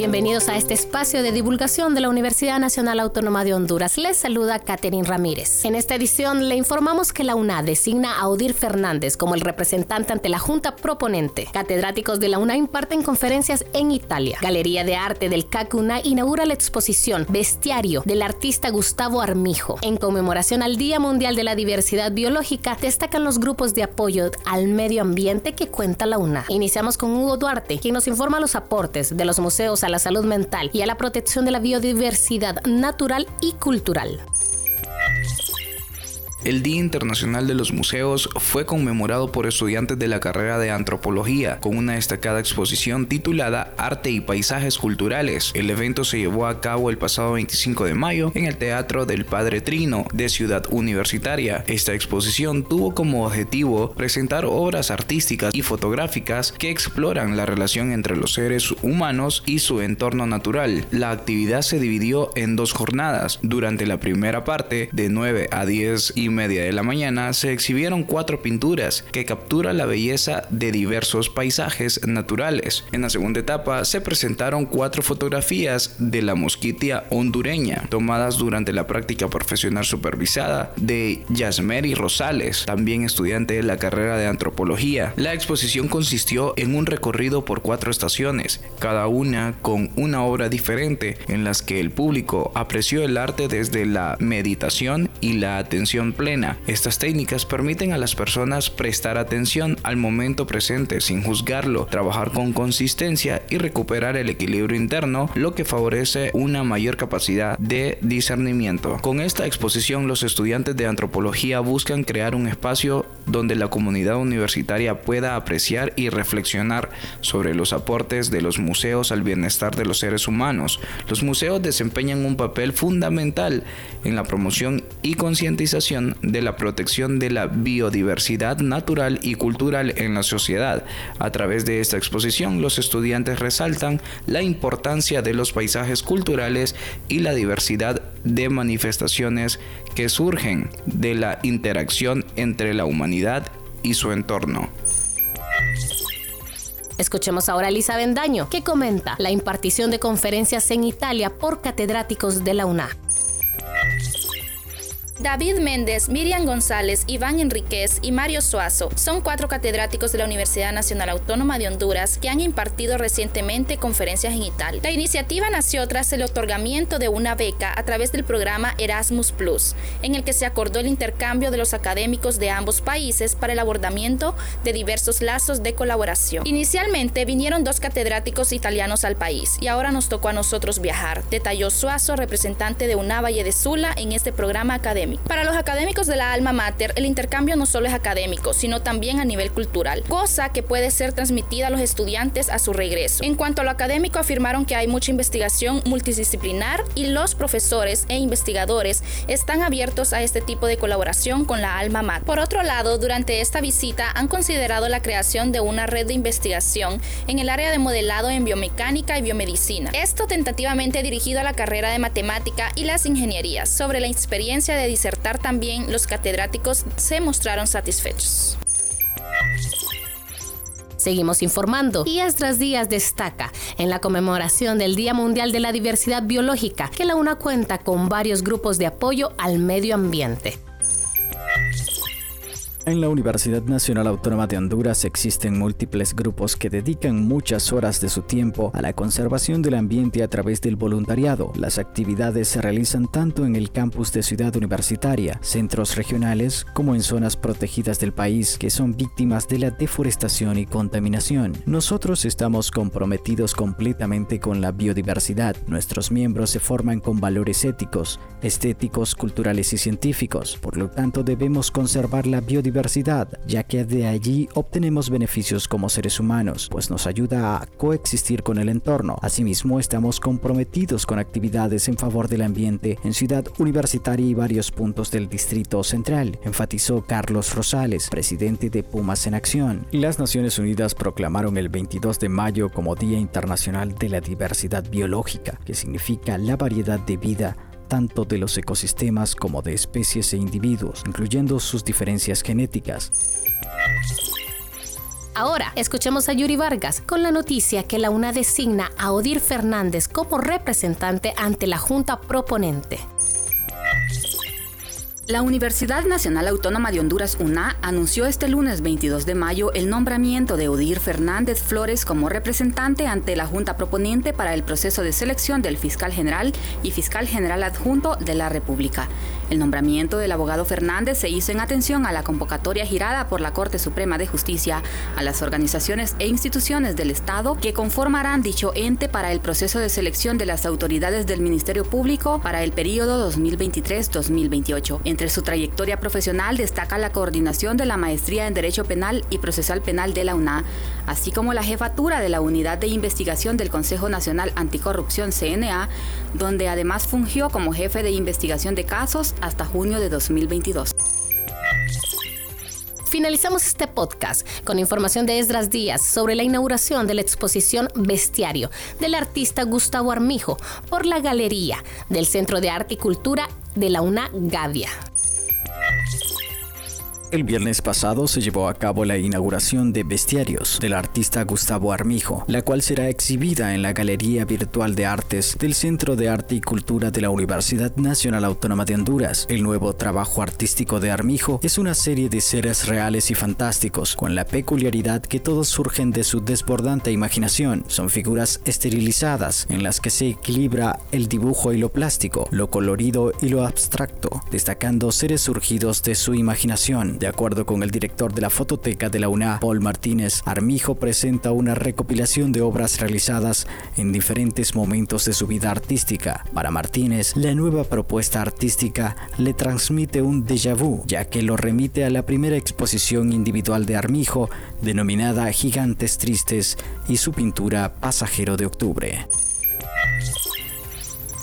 Bienvenidos a este espacio de divulgación de la Universidad Nacional Autónoma de Honduras. Les saluda Catherine Ramírez. En esta edición le informamos que la UNA designa a Odir Fernández como el representante ante la Junta Proponente. Catedráticos de la UNA imparten conferencias en Italia. Galería de Arte del CACUNA inaugura la exposición Bestiario del artista Gustavo Armijo. En conmemoración al Día Mundial de la Diversidad Biológica, destacan los grupos de apoyo al medio ambiente que cuenta la UNA. Iniciamos con Hugo Duarte, quien nos informa los aportes de los museos a la salud mental y a la protección de la biodiversidad natural y cultural. El Día Internacional de los Museos fue conmemorado por estudiantes de la carrera de antropología con una destacada exposición titulada Arte y Paisajes Culturales. El evento se llevó a cabo el pasado 25 de mayo en el Teatro del Padre Trino de Ciudad Universitaria. Esta exposición tuvo como objetivo presentar obras artísticas y fotográficas que exploran la relación entre los seres humanos y su entorno natural. La actividad se dividió en dos jornadas. Durante la primera parte, de 9 a 10 y media de la mañana se exhibieron cuatro pinturas que capturan la belleza de diversos paisajes naturales. En la segunda etapa se presentaron cuatro fotografías de la mosquitia hondureña, tomadas durante la práctica profesional supervisada de Yasmeri Rosales, también estudiante de la carrera de antropología. La exposición consistió en un recorrido por cuatro estaciones, cada una con una obra diferente en las que el público apreció el arte desde la meditación y la atención Estas técnicas permiten a las personas prestar atención al momento presente sin juzgarlo, trabajar con consistencia y recuperar el equilibrio interno, lo que favorece una mayor capacidad de discernimiento. Con esta exposición, los estudiantes de antropología buscan crear un espacio donde la comunidad universitaria pueda apreciar y reflexionar sobre los aportes de los museos al bienestar de los seres humanos. Los museos desempeñan un papel fundamental en la promoción y concientización de la protección de la biodiversidad natural y cultural en la sociedad. A través de esta exposición, los estudiantes resaltan la importancia de los paisajes culturales y la diversidad de manifestaciones que surgen de la interacción entre la humanidad y su entorno. Escuchemos ahora a Elisa Bendaño, que comenta la impartición de conferencias en Italia por catedráticos de la UNA. David Méndez, Miriam González, Iván Enríquez y Mario Suazo son cuatro catedráticos de la Universidad Nacional Autónoma de Honduras que han impartido recientemente conferencias en Italia. La iniciativa nació tras el otorgamiento de una beca a través del programa Erasmus Plus, en el que se acordó el intercambio de los académicos de ambos países para el abordamiento de diversos lazos de colaboración. Inicialmente vinieron dos catedráticos italianos al país y ahora nos tocó a nosotros viajar, detalló Suazo, representante de una Valle de Sula en este programa académico. Para los académicos de la alma mater, el intercambio no solo es académico, sino también a nivel cultural, cosa que puede ser transmitida a los estudiantes a su regreso. En cuanto a lo académico, afirmaron que hay mucha investigación multidisciplinar y los profesores e investigadores están abiertos a este tipo de colaboración con la alma mater. Por otro lado, durante esta visita han considerado la creación de una red de investigación en el área de modelado en biomecánica y biomedicina. Esto tentativamente dirigido a la carrera de matemática y las ingenierías sobre la experiencia de también, los catedráticos se mostraron satisfechos. Seguimos informando. Días tras días destaca en la conmemoración del Día Mundial de la Diversidad Biológica que la UNA cuenta con varios grupos de apoyo al medio ambiente. En la Universidad Nacional Autónoma de Honduras existen múltiples grupos que dedican muchas horas de su tiempo a la conservación del ambiente a través del voluntariado. Las actividades se realizan tanto en el campus de Ciudad Universitaria, centros regionales, como en zonas protegidas del país que son víctimas de la deforestación y contaminación. Nosotros estamos comprometidos completamente con la biodiversidad. Nuestros miembros se forman con valores éticos, estéticos, culturales y científicos. Por lo tanto, debemos conservar la ya que de allí obtenemos beneficios como seres humanos, pues nos ayuda a coexistir con el entorno. Asimismo, estamos comprometidos con actividades en favor del ambiente en Ciudad Universitaria y varios puntos del Distrito Central, enfatizó Carlos Rosales, presidente de Pumas en Acción. Las Naciones Unidas proclamaron el 22 de mayo como Día Internacional de la Diversidad Biológica, que significa la variedad de vida tanto de los ecosistemas como de especies e individuos, incluyendo sus diferencias genéticas. Ahora, escuchemos a Yuri Vargas con la noticia que la UNA designa a Odir Fernández como representante ante la Junta Proponente. La Universidad Nacional Autónoma de Honduras, UNA, anunció este lunes 22 de mayo el nombramiento de Odir Fernández Flores como representante ante la Junta Proponente para el proceso de selección del fiscal general y fiscal general adjunto de la República. El nombramiento del abogado Fernández se hizo en atención a la convocatoria girada por la Corte Suprema de Justicia a las organizaciones e instituciones del Estado que conformarán dicho ente para el proceso de selección de las autoridades del Ministerio Público para el periodo 2023-2028. Entre su trayectoria profesional destaca la coordinación de la Maestría en Derecho Penal y Procesal Penal de la UNA, así como la jefatura de la Unidad de Investigación del Consejo Nacional Anticorrupción CNA, donde además fungió como jefe de investigación de casos hasta junio de 2022. Finalizamos este podcast con información de Esdras Díaz sobre la inauguración de la exposición Bestiario del artista Gustavo Armijo por la Galería del Centro de Arte y Cultura de la UNA Gavia. El viernes pasado se llevó a cabo la inauguración de Bestiarios del artista Gustavo Armijo, la cual será exhibida en la Galería Virtual de Artes del Centro de Arte y Cultura de la Universidad Nacional Autónoma de Honduras. El nuevo trabajo artístico de Armijo es una serie de seres reales y fantásticos, con la peculiaridad que todos surgen de su desbordante imaginación. Son figuras esterilizadas en las que se equilibra el dibujo y lo plástico, lo colorido y lo abstracto, destacando seres surgidos de su imaginación de acuerdo con el director de la fototeca de la UNA, Paul Martínez, Armijo presenta una recopilación de obras realizadas en diferentes momentos de su vida artística. Para Martínez, la nueva propuesta artística le transmite un déjà vu, ya que lo remite a la primera exposición individual de Armijo, denominada Gigantes Tristes, y su pintura Pasajero de Octubre.